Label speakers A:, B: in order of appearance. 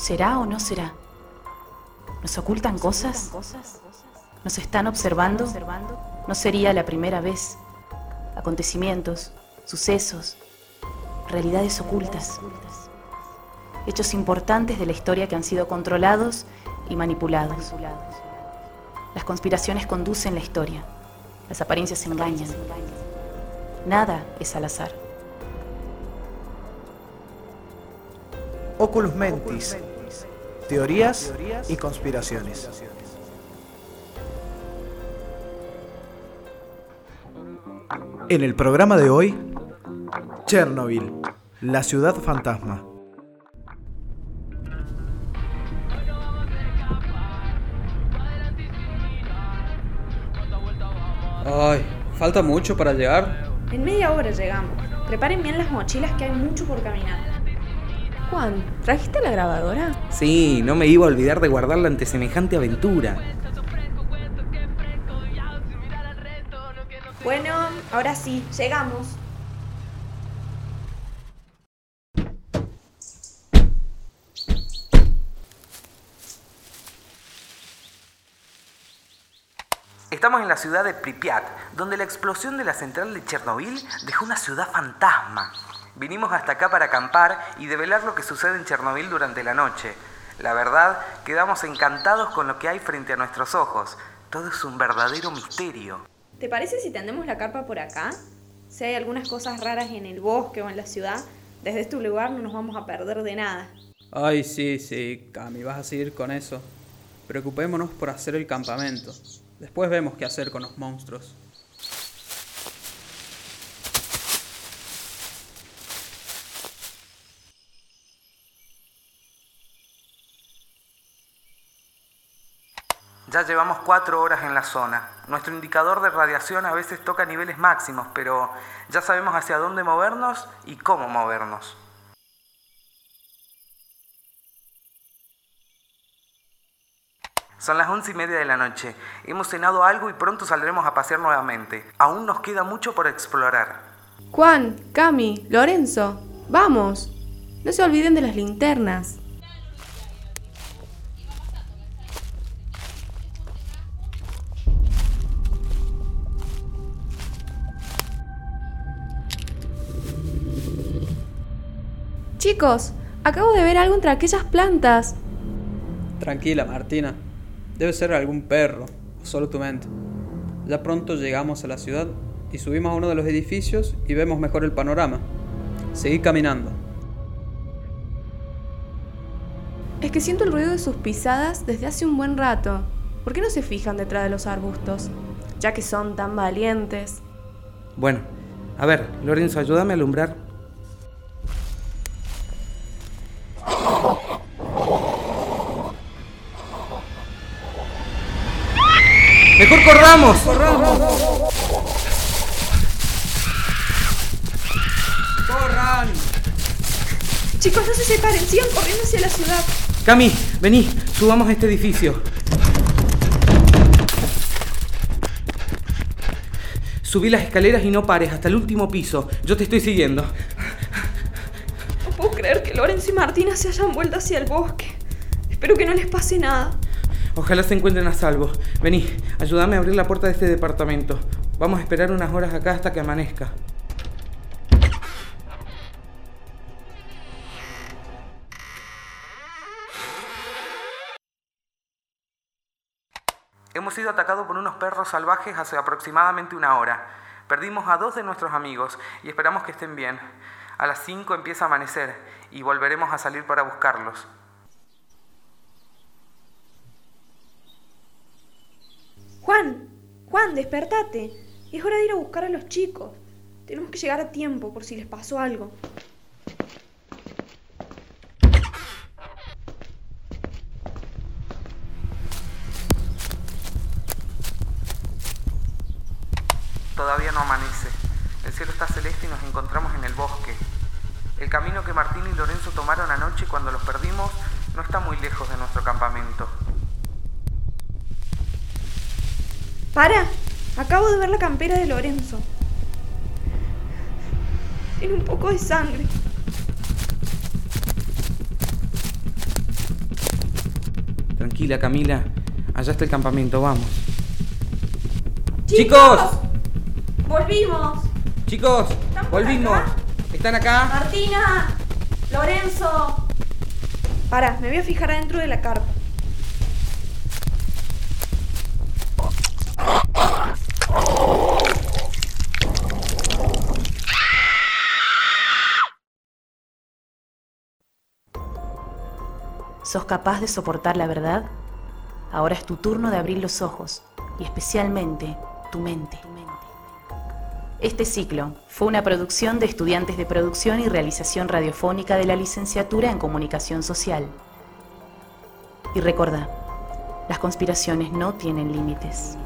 A: ¿Será o no será? ¿Nos ocultan cosas? ¿Nos están observando? No sería la primera vez. Acontecimientos, sucesos, realidades ocultas. Hechos importantes de la historia que han sido controlados y manipulados. Las conspiraciones conducen la historia. Las apariencias engañan. Nada es al azar.
B: Oculus Mentis. Teorías y conspiraciones. En el programa de hoy, Chernobyl, la ciudad fantasma.
C: Ay, falta mucho para llegar.
D: En media hora llegamos. Preparen bien las mochilas que hay mucho por caminar.
E: Juan, ¿trajiste la grabadora?
F: Sí, no me iba a olvidar de guardarla ante semejante aventura.
D: Bueno, ahora sí, llegamos.
F: Estamos en la ciudad de Pripyat, donde la explosión de la central de Chernobyl dejó una ciudad fantasma. Vinimos hasta acá para acampar y develar lo que sucede en Chernobyl durante la noche. La verdad, quedamos encantados con lo que hay frente a nuestros ojos. Todo es un verdadero misterio.
D: ¿Te parece si tendemos la carpa por acá? Si hay algunas cosas raras en el bosque o en la ciudad, desde este lugar no nos vamos a perder de nada.
C: Ay, sí, sí, Cami, vas a seguir con eso. Preocupémonos por hacer el campamento. Después vemos qué hacer con los monstruos.
F: Ya llevamos cuatro horas en la zona. Nuestro indicador de radiación a veces toca niveles máximos, pero ya sabemos hacia dónde movernos y cómo movernos. Son las once y media de la noche. Hemos cenado algo y pronto saldremos a pasear nuevamente. Aún nos queda mucho por explorar.
E: Juan, Cami, Lorenzo, vamos. No se olviden de las linternas. Chicos, acabo de ver algo entre aquellas plantas.
C: Tranquila, Martina. Debe ser algún perro, o solo tu mente. Ya pronto llegamos a la ciudad y subimos a uno de los edificios y vemos mejor el panorama. Seguí caminando.
E: Es que siento el ruido de sus pisadas desde hace un buen rato. ¿Por qué no se fijan detrás de los arbustos? Ya que son tan valientes.
F: Bueno, a ver, Lorenzo, ayúdame a alumbrar. ¡Mejor corramos!
C: ¡Corran!
D: Chicos, no se separen, sigan corriendo hacia la ciudad.
F: Cami, vení, subamos a este edificio. Subí las escaleras y no pares hasta el último piso. Yo te estoy siguiendo.
D: No puedo creer que Lorenzo y Martina se hayan vuelto hacia el bosque. Espero que no les pase nada.
F: Ojalá se encuentren a salvo. Vení, ayúdame a abrir la puerta de este departamento. Vamos a esperar unas horas acá hasta que amanezca. Hemos sido atacados por unos perros salvajes hace aproximadamente una hora. Perdimos a dos de nuestros amigos y esperamos que estén bien. A las 5 empieza a amanecer y volveremos a salir para buscarlos.
D: Juan, Juan, despertate. Es hora de ir a buscar a los chicos. Tenemos que llegar a tiempo por si les pasó algo.
F: Todavía no amanece. El cielo está celeste y nos encontramos en el bosque. El camino que Martín y Lorenzo tomaron anoche cuando los perdimos no está muy lejos de nuestro campamento.
D: ¡Para! Acabo de ver la campera de Lorenzo. Tiene un poco de sangre.
F: Tranquila, Camila. Allá está el campamento, vamos.
D: ¡Chicos! ¡Volvimos!
F: Chicos, volvimos.
D: acá?
F: ¿Están acá?
D: ¡Martina! ¡Lorenzo! Para, me voy a fijar adentro de la carpa.
A: ¿Sos capaz de soportar la verdad? Ahora es tu turno de abrir los ojos y especialmente tu mente. Este ciclo fue una producción de estudiantes de producción y realización radiofónica de la licenciatura en comunicación social. Y recuerda, las conspiraciones no tienen límites.